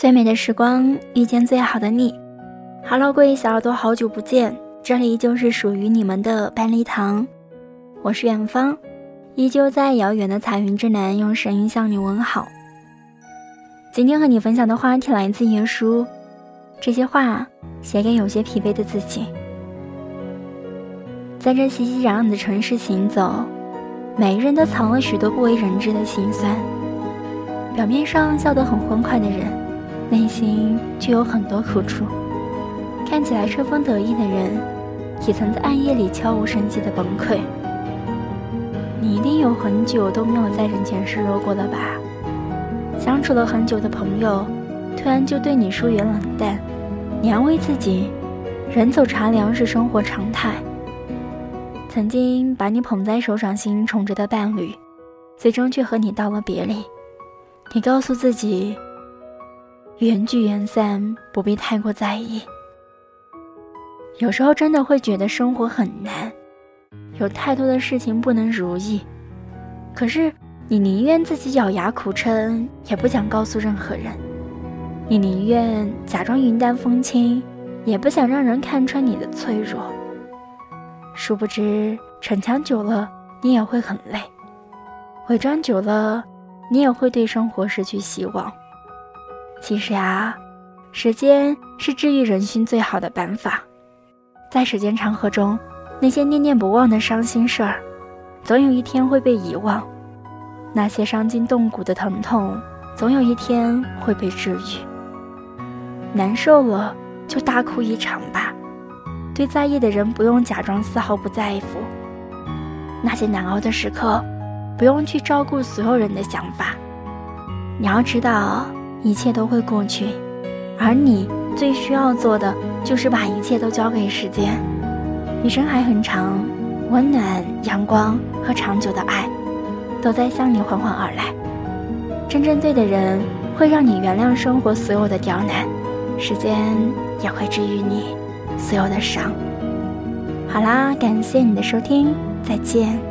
最美的时光遇见最好的你。Hello，各位小耳朵，好久不见，这里依旧是属于你们的半粒糖，我是远方，依旧在遥远的彩云之南，用声音向你问好。今天和你分享的话题来自耶稣，这些话写给有些疲惫的自己。在这熙熙攘攘的城市行走，每个人都藏了许多不为人知的心酸。表面上笑得很欢快的人，内心却有很多苦楚。看起来春风得意的人，也曾在暗夜里悄无声息的崩溃。你一定有很久都没有在人前示弱过了吧？相处了很久的朋友，突然就对你疏远冷淡，你安慰自己，人走茶凉是生活常态。曾经把你捧在手掌心宠着的伴侣，最终却和你道了别离。你告诉自己，缘聚缘散，不必太过在意。有时候真的会觉得生活很难，有太多的事情不能如意。可是你宁愿自己咬牙苦撑，也不想告诉任何人。你宁愿假装云淡风轻，也不想让人看穿你的脆弱。殊不知，逞强久了，你也会很累；伪装久了，你也会对生活失去希望。其实呀，时间是治愈人心最好的办法。在时间长河中，那些念念不忘的伤心事儿，总有一天会被遗忘；那些伤筋动骨的疼痛，总有一天会被治愈。难受了，就大哭一场吧。对在意的人，不用假装丝毫不在乎。那些难熬的时刻，不用去照顾所有人的想法。你要知道，一切都会过去，而你最需要做的，就是把一切都交给时间。余生还很长，温暖、阳光和长久的爱，都在向你缓缓而来。真正对的人，会让你原谅生活所有的刁难，时间也会治愈你。所有的伤。好啦，感谢你的收听，再见。